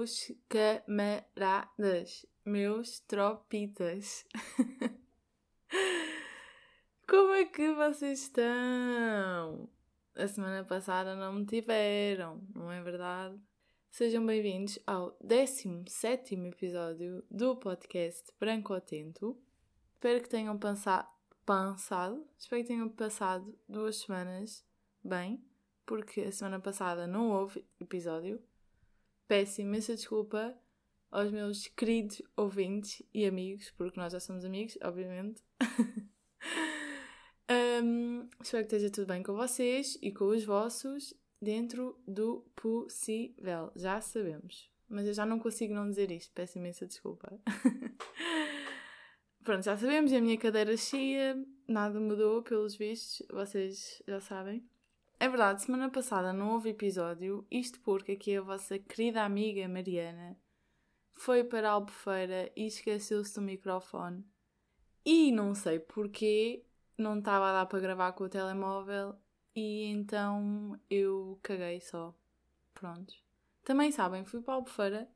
meus camaradas, meus tropitas. Como é que vocês estão? A semana passada não me tiveram, não é verdade? Sejam bem-vindos ao 17 episódio do podcast Branco Atento. Espero que tenham pensado, espero que tenham passado duas semanas bem, porque a semana passada não houve episódio. Peço imensa desculpa aos meus queridos ouvintes e amigos, porque nós já somos amigos, obviamente. um, espero que esteja tudo bem com vocês e com os vossos, dentro do possível. Já sabemos. Mas eu já não consigo não dizer isto, peço imensa desculpa. Pronto, já sabemos, a minha cadeira chia, nada mudou pelos vistos, vocês já sabem. É verdade, semana passada não houve episódio, isto porque aqui a vossa querida amiga Mariana foi para a Albufeira e esqueceu-se do microfone. E não sei porquê, não estava a dar para gravar com o telemóvel e então eu caguei só. Pronto. Também sabem, fui para a Albufeira,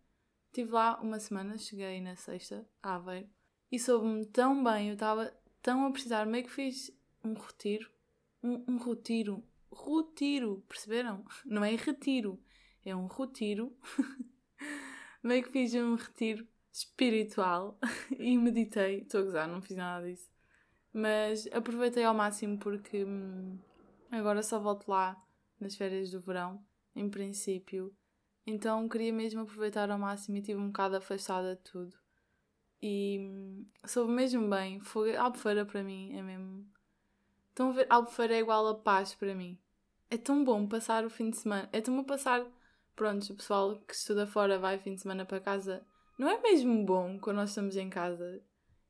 estive lá uma semana, cheguei na sexta, a Aveiro, e soube-me tão bem, eu estava tão a precisar, meio que fiz um retiro, um, um retiro, retiro, perceberam? Não é retiro, é um retiro. Meio que fiz um retiro espiritual e meditei. Estou a gozar, não fiz nada disso. Mas aproveitei ao máximo porque hum, agora só volto lá nas férias do verão, em princípio. Então queria mesmo aproveitar ao máximo e estive um bocado afastada de tudo. E hum, soube mesmo bem. Foi, Albufeira para mim é mesmo. Estão a ver? Albufeira é igual a paz para mim é tão bom passar o fim de semana. É tão bom passar. Pronto, o pessoal que estuda fora vai fim de semana para casa. Não é mesmo bom quando nós estamos em casa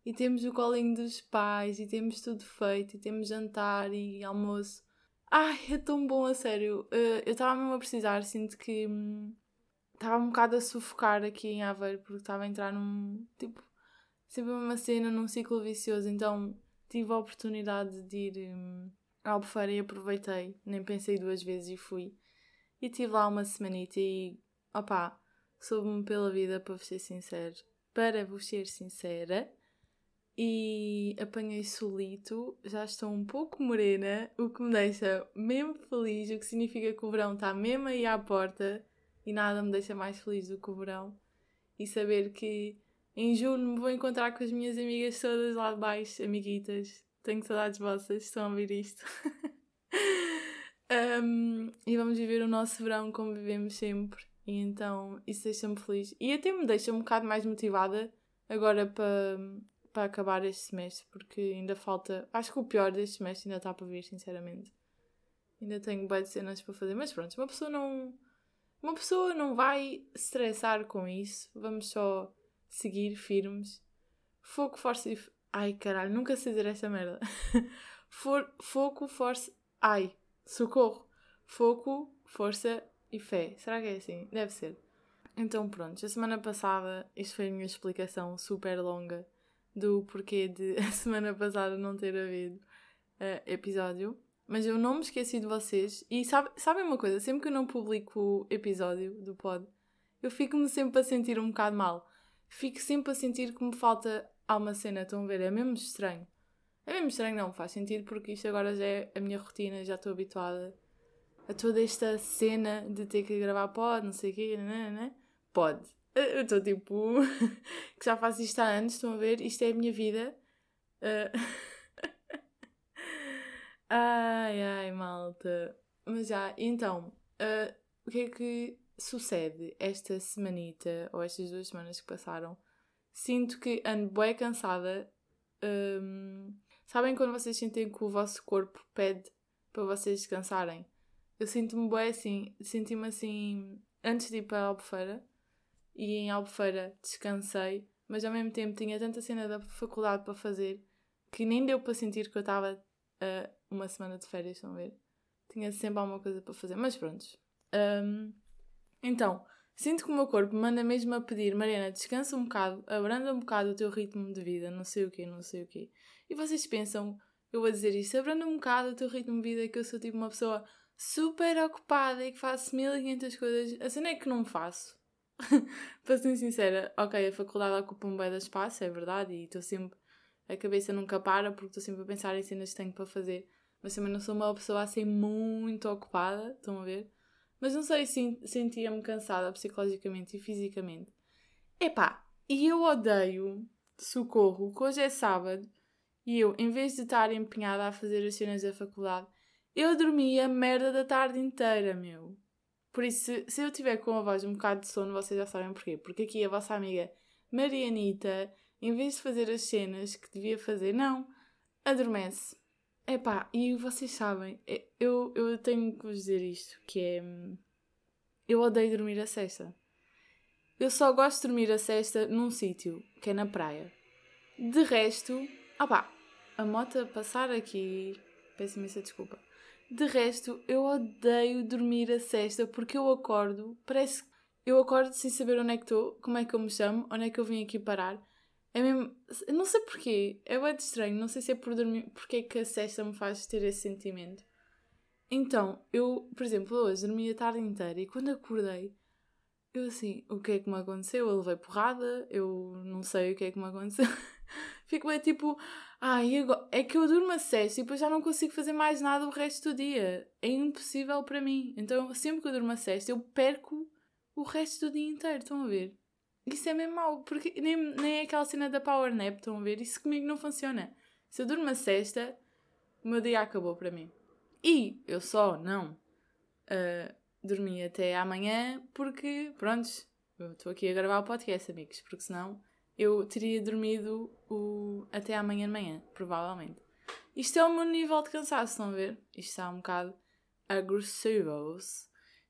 e temos o colinho dos pais e temos tudo feito e temos jantar e almoço. Ai, é tão bom, a sério. Uh, eu estava mesmo a precisar, sinto que hum, estava um bocado a sufocar aqui em Aveiro porque estava a entrar num. Tipo, sempre uma cena, num ciclo vicioso. Então tive a oportunidade de ir. À Albufeira e aproveitei, nem pensei duas vezes e fui. E estive lá uma semanita e, opá, soube-me pela vida, para vos ser sincero, para vos ser sincera, e apanhei solito, já estou um pouco morena, o que me deixa mesmo feliz, o que significa que o verão está mesmo aí à porta e nada me deixa mais feliz do que o verão. E saber que em julho me vou encontrar com as minhas amigas todas lá de baixo, amiguitas, tenho saudades vossas, estão a ouvir isto. um, e vamos viver o nosso verão como vivemos sempre. E então isso deixa-me feliz. E até me deixa um bocado mais motivada agora para, para acabar este semestre, porque ainda falta. Acho que o pior deste semestre ainda está para vir, sinceramente. Ainda tenho bem de cenas para fazer, mas pronto, uma pessoa não. Uma pessoa não vai estressar com isso. Vamos só seguir firmes. Foco, força e, Ai, caralho, nunca sei dizer esta merda. For, foco, força. Ai, socorro. Foco, força e fé. Será que é assim? Deve ser. Então, pronto, a semana passada, isto foi a minha explicação super longa do porquê de a semana passada não ter havido uh, episódio. Mas eu não me esqueci de vocês. E sabe, sabem uma coisa? Sempre que eu não publico episódio do pod, eu fico-me sempre a sentir um bocado mal. Fico sempre a sentir que me falta há uma cena, estão a ver? É mesmo estranho. É mesmo estranho, não faz sentido porque isto agora já é a minha rotina, já estou habituada a toda esta cena de ter que gravar pod, não sei o quê, né, né? Pode. Eu estou tipo. que já faço isto há anos, estão a ver? Isto é a minha vida. Uh... ai, ai, malta. Mas já, então, uh, o que é que sucede esta semanita, ou estas duas semanas que passaram? Sinto que ando bem cansada. Um, sabem quando vocês sentem que o vosso corpo pede para vocês descansarem? Eu sinto-me bem assim, senti-me assim antes de ir para a Albufeira e em Albufeira descansei, mas ao mesmo tempo tinha tanta cena da faculdade para fazer que nem deu para sentir que eu estava uh, uma semana de férias, estão a ver? Tinha sempre alguma coisa para fazer, mas pronto. Um, então, Sinto que o meu corpo manda mesmo a pedir, Mariana, descansa um bocado, abranda um bocado o teu ritmo de vida, não sei o quê, não sei o quê. E vocês pensam, eu vou dizer isto, abranda um bocado o teu ritmo de vida, que eu sou tipo uma pessoa super ocupada e que faço 1500 coisas. A cena é que não faço. para ser sincera, ok, a faculdade ocupa um bem de espaço, é verdade, e estou sempre. A cabeça nunca para porque estou sempre a pensar em cenas que tenho para fazer. Mas também não sou uma pessoa assim muito ocupada, estão a ver? Mas não sei, sentia-me cansada psicologicamente e fisicamente. Epá, e eu odeio, socorro, que hoje é sábado e eu, em vez de estar empenhada a fazer as cenas da faculdade, eu dormia merda da tarde inteira, meu. Por isso, se eu tiver com a voz um bocado de sono, vocês já sabem porquê. Porque aqui a vossa amiga Marianita, em vez de fazer as cenas que devia fazer, não, adormece. Epá, e vocês sabem, eu, eu tenho que vos dizer isto, que é... Eu odeio dormir a sexta. Eu só gosto de dormir a sexta num sítio, que é na praia. De resto, opá, a moto passar aqui, peço imensa desculpa. De resto, eu odeio dormir a sexta porque eu acordo, parece eu acordo sem saber onde é que estou, como é que eu me chamo, onde é que eu vim aqui parar. É mesmo. Não sei porquê. É muito estranho. Não sei se é por dormir. Porque é que a sexta me faz ter esse sentimento. Então, eu, por exemplo, hoje dormi a tarde inteira e quando acordei, eu assim, o que é que me aconteceu? Eu levei porrada, eu não sei o que é que me aconteceu. Fico bem tipo, ai, agora... é que eu durmo a sexta e depois já não consigo fazer mais nada o resto do dia. É impossível para mim. Então, sempre que eu durmo a sexta, eu perco o resto do dia inteiro. Estão a ver? Isso é mesmo mau, porque nem, nem é aquela cena da power nap, estão a ver? Isso comigo não funciona. Se eu durmo a sexta, o meu dia acabou para mim. E eu só não uh, dormi até amanhã porque, pronto, estou aqui a gravar o podcast, amigos, porque senão eu teria dormido o, até amanhã de manhã, provavelmente. Isto é o meu nível de cansaço, estão a ver? Isto está um bocado agressivo.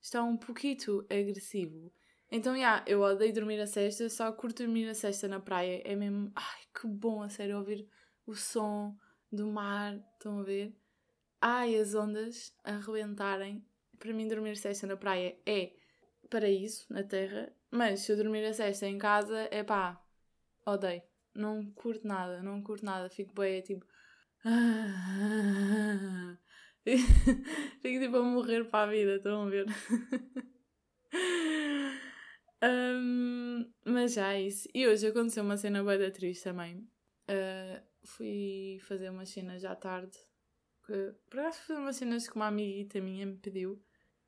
Está um pouquito agressivo. Então, já, yeah, eu odeio dormir a sexta, só curto dormir a sexta na praia. É mesmo, ai, que bom, a sério, ouvir o som do mar, estão a ver? Ai, as ondas a arrebentarem. Para mim, dormir a sexta na praia é paraíso na terra, mas se eu dormir a sexta em casa, é pá, odeio. Não curto nada, não curto nada. Fico bem, é tipo. Fico tipo a morrer para a vida, estão a ver? um, mas já é isso. E hoje aconteceu uma cena bem da triste também. Uh, fui fazer umas cenas à tarde. Por acaso fazer umas cenas que uma amiguita minha me pediu.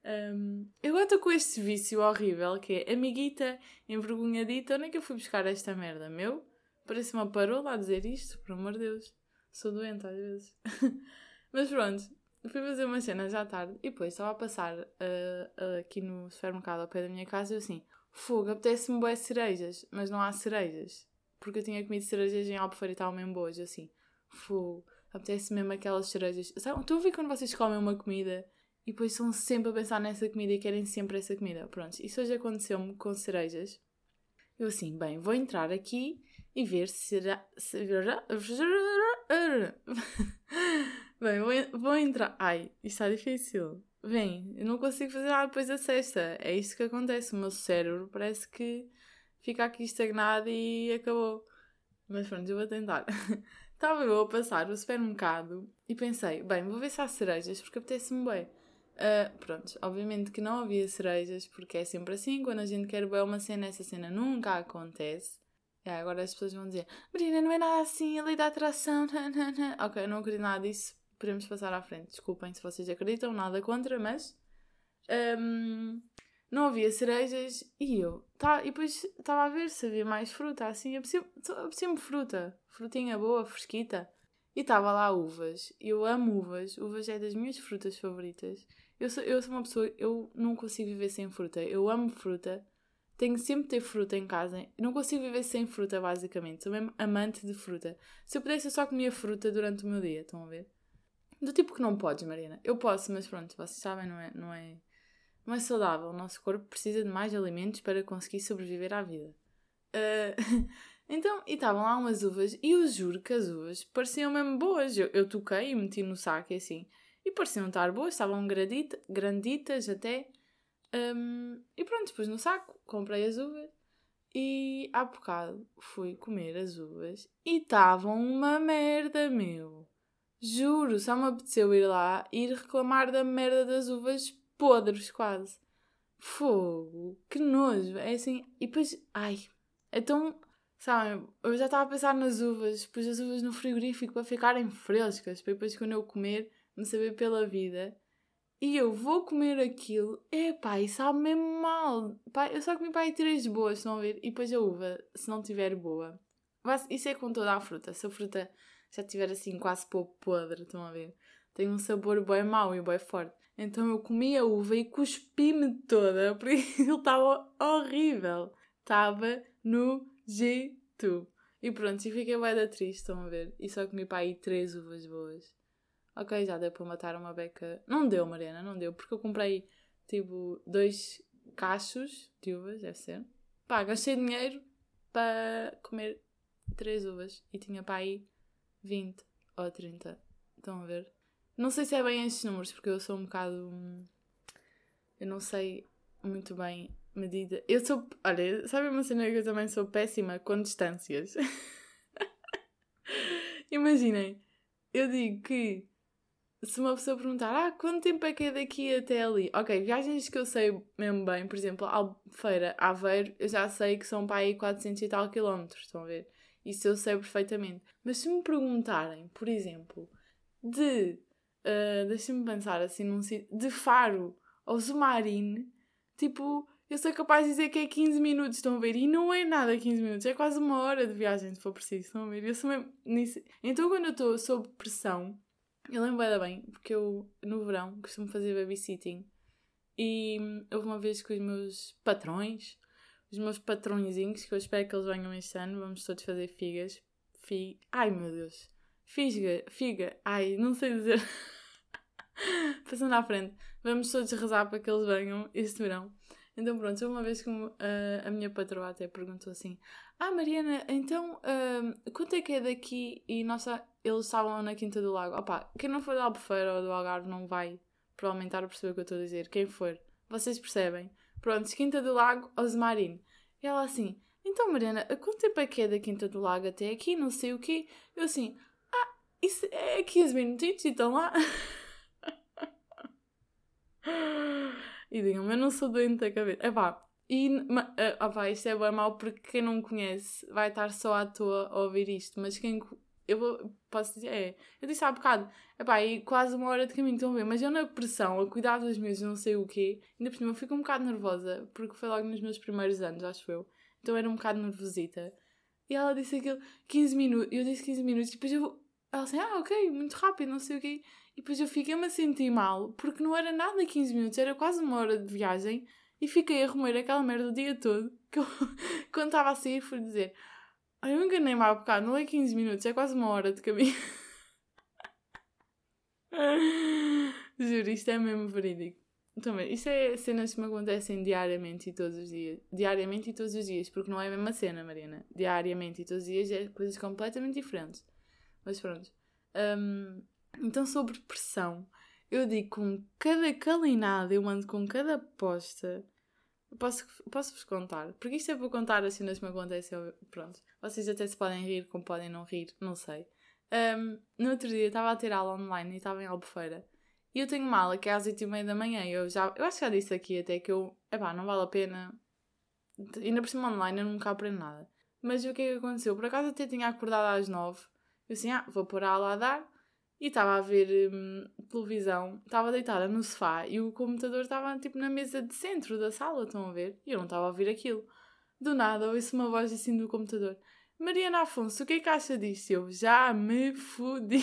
Um, eu agora estou com este vício horrível que é amiguita envergonhadita. Onde é que eu fui buscar esta merda? Meu? Parece uma parola a dizer isto, por amor de Deus. Sou doente às vezes. Mas pronto, fui fazer umas cenas à tarde e depois estava a passar uh, uh, aqui no supermercado ao pé da minha casa e eu assim, fogo, apetece-me boas cerejas, mas não há cerejas. Porque eu tinha comido cerejas em Albufeira e estavam mesmo boas, assim, fogo, apetece mesmo aquelas cerejas. Sabe, estão a ver quando vocês comem uma comida e depois estão sempre a pensar nessa comida e querem sempre essa comida? Pronto, isso hoje aconteceu-me com cerejas. Eu assim, bem, vou entrar aqui e ver se será. Se... Bem, vou, vou entrar. Ai, isto está difícil. Bem, eu não consigo fazer nada depois da sexta. É isto que acontece. O meu cérebro parece que fica aqui estagnado e acabou. Mas pronto, eu vou tentar. Estava eu a passar o supermercado e pensei, bem, vou ver se há cerejas porque apetece-me bem. Uh, pronto, obviamente que não havia cerejas porque é sempre assim, quando a gente quer ver uma cena, essa cena nunca acontece. É, agora as pessoas vão dizer, Marina, não é nada assim, a lei da atração. ok, eu não acredito nada disso, podemos passar à frente. Desculpem se vocês acreditam, nada contra, mas um, não havia cerejas e eu. Tá, e depois estava a ver se havia mais fruta, assim, apetecia-me fruta, frutinha boa, fresquita. E estava lá uvas. Eu amo uvas, uvas é das minhas frutas favoritas. Eu sou, eu sou uma pessoa, eu não consigo viver sem fruta. Eu amo fruta tenho sempre de ter fruta em casa. não consigo viver sem fruta, basicamente. Sou mesmo amante de fruta. Se eu pudesse, eu só comia fruta durante o meu dia. Estão a ver? Do tipo que não podes, Marina. Eu posso, mas pronto, vocês sabem, não é, não é, não é saudável. O nosso corpo precisa de mais alimentos para conseguir sobreviver à vida. Uh, então, e estavam lá umas uvas, e eu juro que as uvas pareciam mesmo boas. Eu, eu toquei e meti no saco e assim. E pareciam estar boas, estavam gradita, granditas até. Um, e pronto, depois no saco comprei as uvas e há bocado fui comer as uvas e estavam uma merda, meu. Juro, só me apeteceu ir lá e ir reclamar da merda das uvas podres, quase. Fogo, que nojo. É assim, e depois, ai, então, sabe, eu já estava a pensar nas uvas, pus as uvas no frigorífico para ficarem frescas, para depois quando eu comer, me saber pela vida. E eu vou comer aquilo, é pá, e sabe mesmo mal. Pá, eu só comi pá, aí três boas, estão a ver? E depois a uva, se não tiver boa. Isso é com toda a fruta. Se a fruta já tiver assim quase pouco podre, estão a ver? Tem um sabor bem mau e bem forte. Então eu comi a uva e cuspi-me toda, porque ele estava horrível. Estava no jeito. E pronto, e fiquei bem da triste, estão a ver? E só comi para aí três uvas boas. Ok, já deu para matar uma beca. Não deu, Mariana, não deu, porque eu comprei tipo dois cachos de uvas, deve ser. Pá, gastei dinheiro para comer três uvas e tinha para aí 20 ou 30. Estão a ver? Não sei se é bem estes números, porque eu sou um bocado. Eu não sei muito bem medida. Eu sou. Olha, sabe uma cena que eu também sou péssima com distâncias? Imaginem, eu digo que se uma pessoa perguntar, ah, quanto tempo é que é daqui até ali? Ok, viagens que eu sei mesmo bem, por exemplo, Albufeira, Aveiro, eu já sei que são para aí 400 e tal quilómetros, estão a ver? Isso eu sei perfeitamente. Mas se me perguntarem, por exemplo, de uh, deixa-me pensar assim num sítio, de Faro ao Zumarine, tipo, eu sou capaz de dizer que é 15 minutos, estão a ver? E não é nada 15 minutos, é quase uma hora de viagem, se for preciso, estão a ver? Eu sou mesmo nisso. Então, quando eu estou sob pressão, eu lembro bem, porque eu, no verão, costumo fazer babysitting. E houve uma vez que os meus patrões, os meus patrõezinhos, que eu espero que eles venham este ano, vamos todos fazer figas. Fi... Ai meu Deus! Figa, figa, ai, não sei dizer. Passando à frente, vamos todos rezar para que eles venham este verão. Então pronto, uma vez que uh, a minha patroa até perguntou assim: Ah, Mariana, então uh, quanto é que é daqui? E nossa, eles estavam na Quinta do Lago. Opa, quem não for da Albufeira ou do Algarve não vai provavelmente estar a perceber o que eu estou a dizer. Quem for, vocês percebem. Pronto, Quinta do Lago, Osmarino. E ela assim: Então, Mariana, quanto tempo é que é da Quinta do Lago até aqui? Não sei o quê. Eu assim: Ah, isso é 15 minutinhos e estão lá. e digam, eu não sou doente da cabeça. Epá, e uh, opá, isto é bem mau porque quem não conhece vai estar só à toa a ouvir isto, mas quem. Eu vou, posso dizer, é. Eu disse há bocado, epá, e quase uma hora de caminho, estão a ver, mas eu na pressão, a cuidar dos meus, não sei o quê, ainda por cima eu fico um bocado nervosa, porque foi logo nos meus primeiros anos, acho eu. Então era um bocado nervosita. E ela disse aquilo, 15 minutos, eu disse 15 minutos, depois eu. Ela disse, ah, ok, muito rápido, não sei o quê. E depois eu fiquei-me a sentir mal, porque não era nada 15 minutos, era quase uma hora de viagem. E fiquei a remoer aquela merda o dia todo. Que eu, quando estava a sair, fui dizer: Eu enganei-me há bocado, não é 15 minutos, é quase uma hora de caminho. Juro, isto é mesmo verídico. Também, isto é cenas que me acontecem diariamente e todos os dias. Diariamente e todos os dias, porque não é a mesma cena, Mariana. Diariamente e todos os dias é coisas completamente diferentes. Mas pronto. Um, então, sobre pressão, eu digo com cada calinada, eu mando com cada aposta. Posso, posso vos contar? Porque isto é para contar as cenas que me acontecem. Pronto. Vocês até se podem rir, como podem não rir, não sei. Um, no outro dia estava a ter aula online e estava em Albufeira. E eu tenho uma aula que é às 8 e meia da manhã. Eu, já, eu acho que já disse aqui até que eu. Epá, não vale a pena. Ainda por cima online eu nunca aprendo nada. Mas o que é que aconteceu? Por acaso até tinha acordado às 9. Eu assim, ah, vou pôr a aula a dar e estava a ver hum, televisão, estava deitada no sofá e o computador estava tipo na mesa de centro da sala, estão a ver? E eu não estava a ouvir aquilo. Do nada ouço uma voz assim do computador: Mariana Afonso, o que é que acha disto? Eu já me fudi.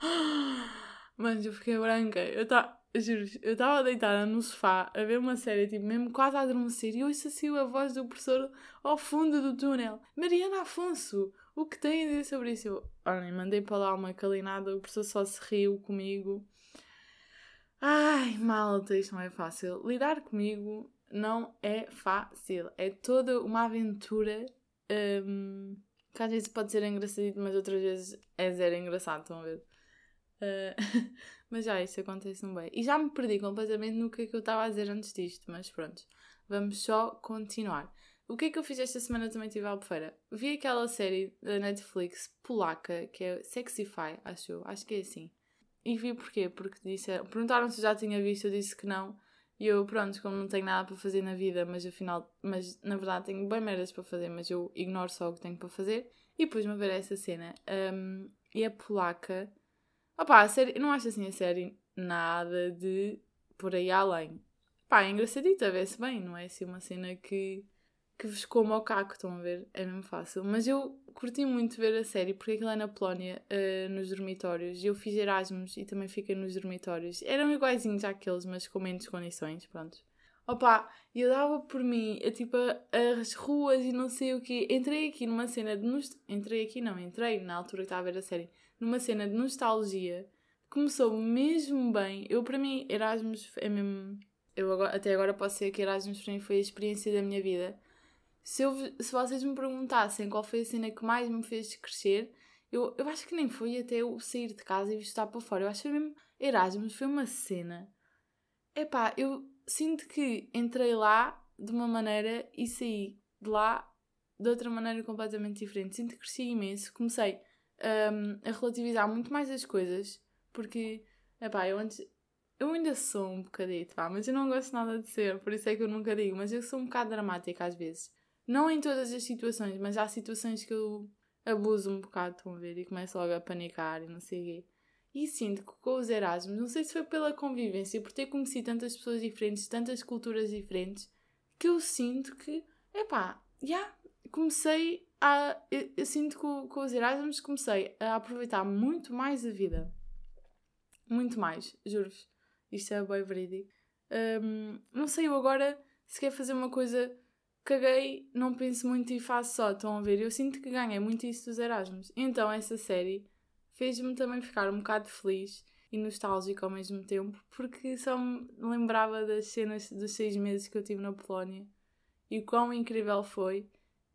Mas eu fiquei branca. Eu estava. Juro, eu estava deitada no sofá a ver uma série, tipo, mesmo quase a adormecer, e ouço assim a voz do professor ao fundo do túnel: Mariana Afonso, o que tem a dizer sobre isso? Eu, olhem, mandei para lá uma calinada, o professor só se riu comigo. Ai, malta, isto não é fácil. Lidar comigo não é fácil. É toda uma aventura um, que às vezes pode ser engraçadito, mas outras vezes é zero engraçado, estão a ver? Uh, mas já, isso acontece-me bem. E já me perdi completamente no que, é que eu estava a dizer antes disto, mas pronto. Vamos só continuar. O que é que eu fiz esta semana também tive a Albufeira? Vi aquela série da Netflix polaca que é Sexify, acho eu, acho que é assim. E vi porquê? Porque disse, perguntaram se já tinha visto, eu disse que não. E eu, pronto, como não tenho nada para fazer na vida, mas afinal, mas na verdade tenho bem merdas para fazer, mas eu ignoro só o que tenho para fazer. E pus-me a ver essa cena. Um, e a polaca. Opá, a série, não acho assim a série nada de por aí além. Pá, é engraçadita, vê-se bem, não é assim uma cena que, que vos como ao caco, estão a ver? É mesmo fácil. Mas eu curti muito ver a série porque aquilo é na Polónia, uh, nos dormitórios. Eu fiz Erasmus e também fiquei nos dormitórios. Eram iguaizinhos àqueles, mas com menos condições, pronto. Opa, eu dava por mim, a, tipo, as ruas e não sei o quê. Entrei aqui numa cena de... Entrei aqui, não, entrei na altura que estava a ver a série. Numa cena de nostalgia. Começou mesmo bem. Eu, para mim, Erasmus é mesmo eu agora, até agora posso dizer que Erasmus para mim foi a experiência da minha vida. Se, eu, se vocês me perguntassem qual foi a cena que mais me fez crescer, eu, eu acho que nem foi até eu sair de casa e estar para fora. Eu acho que mesmo Erasmus foi uma cena. Epá, eu sinto que entrei lá de uma maneira e saí de lá de outra maneira completamente diferente. Sinto que cresci imenso. Comecei um, a relativizar muito mais as coisas, porque, epá, eu antes eu ainda sou um bocadito, pá, mas eu não gosto nada de ser, por isso é que eu nunca digo. Mas eu sou um bocado dramática às vezes. Não em todas as situações, mas há situações que eu abuso um bocado, estão a ver? E começo logo a panicar e não sei o quê. E sinto que com os Erasmus, não sei se foi pela convivência, por ter conhecido tantas pessoas diferentes, tantas culturas diferentes, que eu sinto que, epá, já, yeah, comecei Eu, eu sinto que com, com os Erasmus comecei a aproveitar muito mais a vida. Muito mais, juro-vos. Isto é bem verídico. Um, não sei, eu agora, se quer fazer uma coisa, caguei, não penso muito e faço só. Estão a ver? Eu sinto que ganhei muito isso dos Erasmus. Então, essa série fez-me também ficar um bocado feliz e nostálgico ao mesmo tempo, porque só me lembrava das cenas dos seis meses que eu tive na Polónia e o quão incrível foi.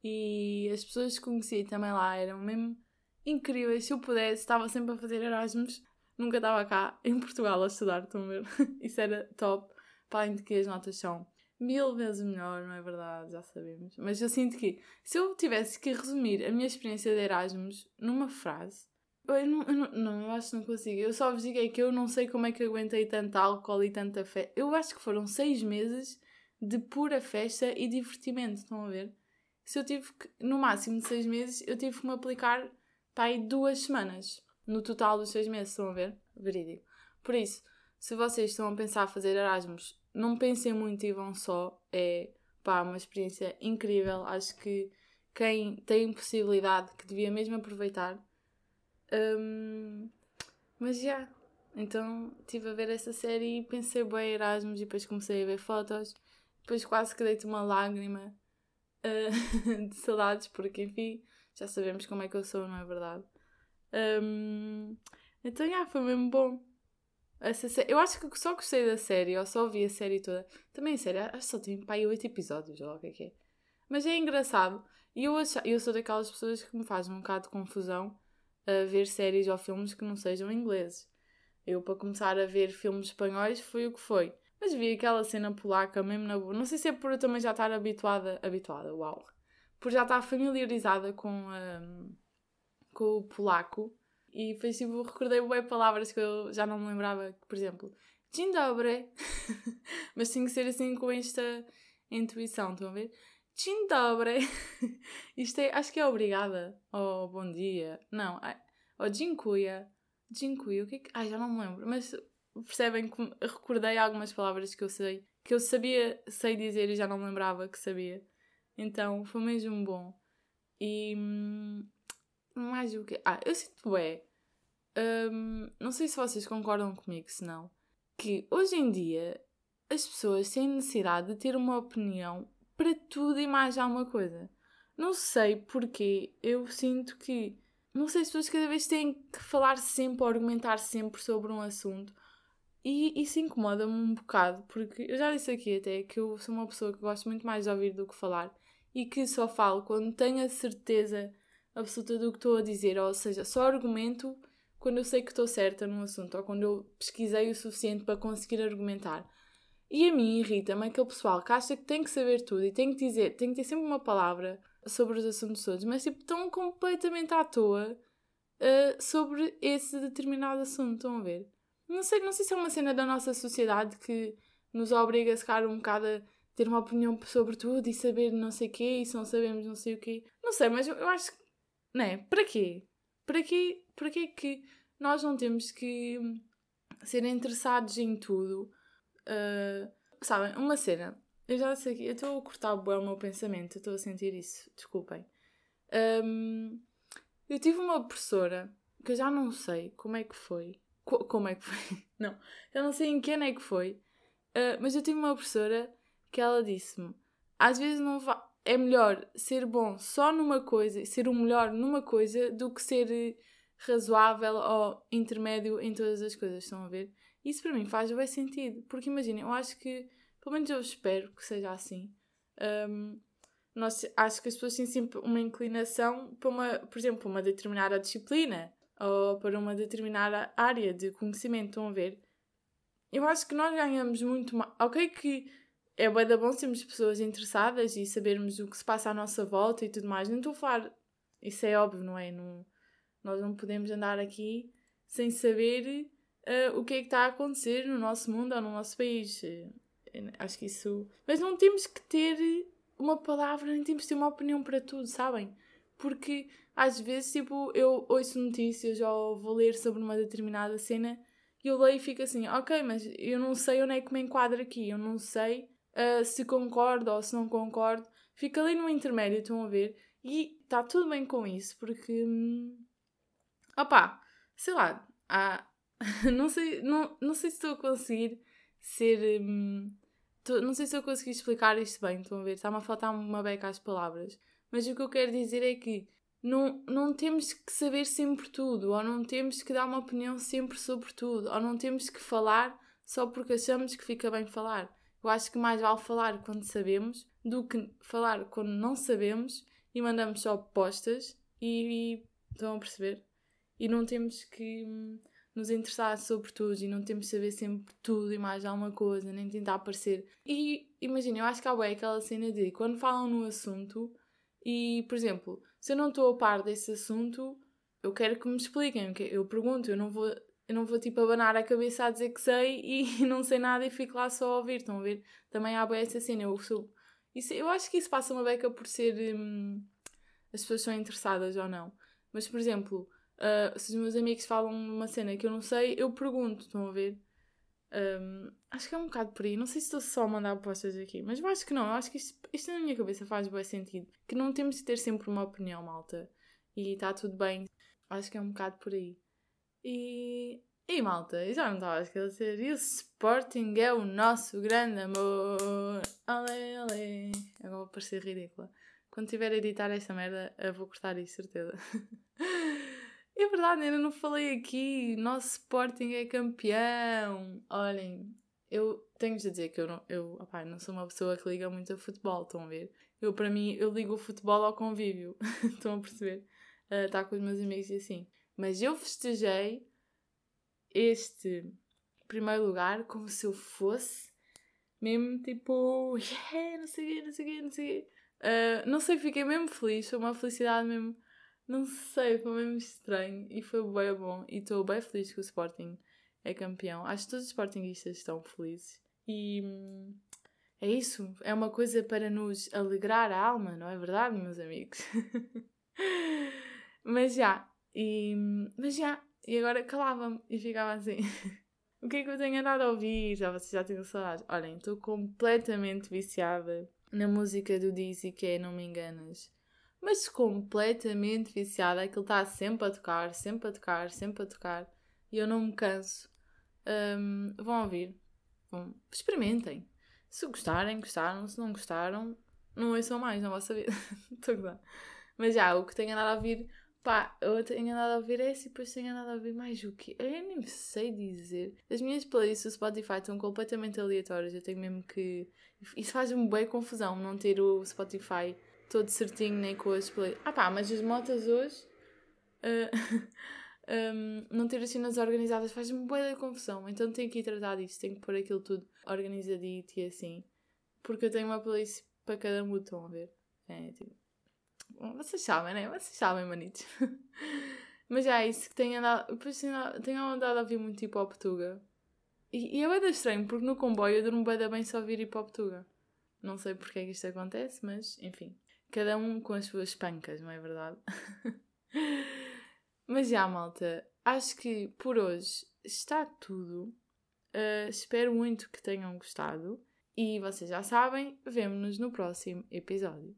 E as pessoas que conheci também lá eram mesmo incríveis. Se eu pudesse, estava sempre a fazer Erasmus nunca estava cá em Portugal a estudar, estão a ver? Isso era top, para além de que as notas são mil vezes melhor, não é verdade? Já sabemos. Mas eu sinto que se eu tivesse que resumir a minha experiência de Erasmus numa frase, eu não, eu não, não, eu acho que não consigo. Eu só vos digo que eu não sei como é que aguentei tanto álcool e tanta festa. Eu acho que foram seis meses de pura festa e divertimento, estão a ver? Se eu tive que, no máximo de seis meses, eu tive que me aplicar para aí duas semanas no total dos seis meses, estão a ver? Verídico. Por isso, se vocês estão a pensar fazer Erasmus, não pensem muito e vão só. É pá, uma experiência incrível. Acho que quem tem possibilidade que devia mesmo aproveitar. Um, mas já. Yeah. Então estive a ver essa série e pensei bem Erasmus e depois comecei a ver fotos. Depois quase que deito uma lágrima uh, de saudades, porque enfim, já sabemos como é que eu sou, não é verdade? Um, então, yeah, foi mesmo bom. Essa eu acho que só gostei da série, ou só vi a série toda. Também a acho que só tem pai oito episódios, ou o que é que é. Mas é engraçado. E eu, eu sou daquelas pessoas que me faz um bocado de confusão a ver séries ou filmes que não sejam ingleses. Eu, para começar a ver filmes espanhóis, foi o que foi. Mas vi aquela cena polaca mesmo na boa. Não sei se é por eu também já estar habituada. Habituada, uau! Por já estar familiarizada com. Um, com o polaco e foi tipo, recordei bem palavras que eu já não me lembrava, por exemplo, Dzień dobry, mas tinha que ser assim com esta intuição, estão a ver? Dzień dobry, isto é, acho que é obrigada, ou bom dia, não, ou dziękuję, dziękuję, o que é que, ai já não me lembro, mas percebem que recordei algumas palavras que eu sei, que eu sabia, sei dizer e já não lembrava que sabia, então foi mesmo bom. E, hum, mais o quê? Ah, eu sinto é. Um, não sei se vocês concordam comigo, se não. Que hoje em dia as pessoas têm necessidade de ter uma opinião para tudo e mais alguma coisa. Não sei porquê, eu sinto que. Não sei se as pessoas cada vez têm que falar sempre argumentar sempre sobre um assunto. E isso incomoda-me um bocado, porque eu já disse aqui até que eu sou uma pessoa que gosto muito mais de ouvir do que falar e que só falo quando tenho a certeza absoluta do que estou a dizer, ou seja, só argumento quando eu sei que estou certa num assunto ou quando eu pesquisei o suficiente para conseguir argumentar. E a mim irrita-me aquele pessoal que acha que tem que saber tudo e tem que dizer, tem que ter sempre uma palavra sobre os assuntos todos, mas tipo, estão completamente à toa uh, sobre esse determinado assunto. Estão a ver? Não sei, não sei se é uma cena da nossa sociedade que nos obriga a ficar um bocado a ter uma opinião sobre tudo e saber não sei o quê e se não sabemos não sei o quê. Não sei, mas eu, eu acho que, não é? Para quê? Para quê? Para quê que nós não temos que ser interessados em tudo? Uh, sabem, uma cena. Eu já sei que eu estou a cortar bem o meu pensamento, eu estou a sentir isso, desculpem. Um, eu tive uma professora que eu já não sei como é que foi. Co como é que foi? Não, eu não sei em que ano é que foi. Uh, mas eu tive uma professora que ela disse-me: às vezes não é melhor ser bom só numa coisa, ser o melhor numa coisa, do que ser razoável ou intermédio em todas as coisas. Estão a ver? Isso para mim faz bem sentido. Porque imaginem, eu acho que, pelo menos eu espero que seja assim. Um, nós, acho que as pessoas têm sempre uma inclinação para uma, por exemplo, uma determinada disciplina ou para uma determinada área de conhecimento. Estão a ver? Eu acho que nós ganhamos muito mais. Ok, que é bem da bom sermos pessoas interessadas e sabermos o que se passa à nossa volta e tudo mais. Não estou a falar. Isso é óbvio, não é? Não, nós não podemos andar aqui sem saber uh, o que é que está a acontecer no nosso mundo ou no nosso país. Uh, acho que isso. Mas não temos que ter uma palavra, nem temos de ter uma opinião para tudo, sabem? Porque às vezes, tipo, eu ouço notícias ou vou ler sobre uma determinada cena e eu leio e fico assim, ok, mas eu não sei onde é que me enquadro aqui, eu não sei uh, se concordo ou se não concordo. Fico ali no intermédio, estão a ver? E está tudo bem com isso, porque. Hum, opá, sei lá, há, não, sei, não, não sei se estou a conseguir ser. Hum, tô, não sei se eu consegui explicar isto bem, estão a ver? Está-me a faltar uma beca às palavras. Mas o que eu quero dizer é que não, não temos que saber sempre tudo, ou não temos que dar uma opinião sempre sobre tudo, ou não temos que falar só porque achamos que fica bem falar. Eu acho que mais vale falar quando sabemos do que falar quando não sabemos e mandamos só postas e, e estão a perceber? E não temos que hum, nos interessar sobre tudo e não temos que saber sempre tudo e mais alguma coisa, nem tentar parecer. E imagina, eu acho que há aquela cena de quando falam no assunto e, por exemplo, se eu não estou a par desse assunto, eu quero que me expliquem. Eu pergunto, eu não vou eu não vou tipo abanar a cabeça a dizer que sei e não sei nada e fico lá só a ouvir. Estão a ver? Também há boa essa cena. Eu, sou, isso, eu acho que isso passa uma beca por ser. Hum, as pessoas são interessadas ou não. Mas, por exemplo, uh, se os meus amigos falam uma cena que eu não sei, eu pergunto. Estão a ver? Um, acho que é um bocado por aí. Não sei se estou só a mandar apostas aqui, mas eu acho que não. Eu acho que isto, isto na minha cabeça faz bom sentido. Que não temos de ter sempre uma opinião, malta. E está tudo bem. Acho que é um bocado por aí. E, e malta, já não estava a esquecer. E o Sporting é o nosso grande amor. Ale, ale. Agora vou parecer ridícula. Quando tiver a editar esta merda, eu vou cortar isso, certeza. é verdade, ainda não falei aqui. Nosso Sporting é campeão. Olhem, eu tenho de dizer que eu não, eu, opa, não sou uma pessoa que liga muito a futebol, estão a ver? Eu, para mim, eu ligo o futebol ao convívio. estão a perceber? Uh, estar com os meus amigos e assim. Mas eu festejei este primeiro lugar como se eu fosse mesmo tipo, yeah, não sei o quê, não sei o quê, não sei o quê. Uh, não sei, fiquei mesmo feliz, foi uma felicidade mesmo, não sei, foi mesmo estranho e foi bem bom. E estou bem feliz que o Sporting é campeão. Acho que todos os Sportingistas estão felizes. E hum, é isso, é uma coisa para nos alegrar a alma, não é verdade, meus amigos? Mas já, e, mas já, e agora calava-me e ficava assim. o que é que eu tenho andado a ouvir? Já vocês já tinham saudades. Olhem, estou completamente viciada na música do Dizzy, que é Não Me Enganas. Mas completamente viciada. Aquilo está sempre a tocar, sempre a tocar, sempre a tocar. E eu não me canso. Um, vão ouvir. Vão, experimentem. Se gostarem, gostaram. Se não gostaram, não ouçam mais na vossa vida. Estou. Mas já, o que tenho andado a ouvir Pá, eu tenho andado a ouvir esse e depois tenho andado a ouvir mais o que Eu nem sei dizer. As minhas playlists do Spotify estão completamente aleatórias. Eu tenho mesmo que. Isso faz-me bem confusão não ter o Spotify todo certinho nem com as playlists. Ah pá, mas as motas hoje. Uh, um, não ter as cenas organizadas faz-me bem confusão. Então tenho que ir tratar disso. Tenho que pôr aquilo tudo organizadito e assim. Porque eu tenho uma playlist para cada mood, estão a ver? É tipo. Vocês sabem, né? Vocês sabem, manitos. Mas já é isso que tenho andado. Depois tenho, andado a ouvir muito ao Portuga. E, e é bem estranho, porque no comboio eu durmo bem, bem só ouvir hip hop tuga. Não sei porque é que isto acontece, mas enfim. Cada um com as suas pancas, não é verdade? mas já, malta, acho que por hoje está tudo. Uh, espero muito que tenham gostado. E vocês já sabem, vemo-nos no próximo episódio.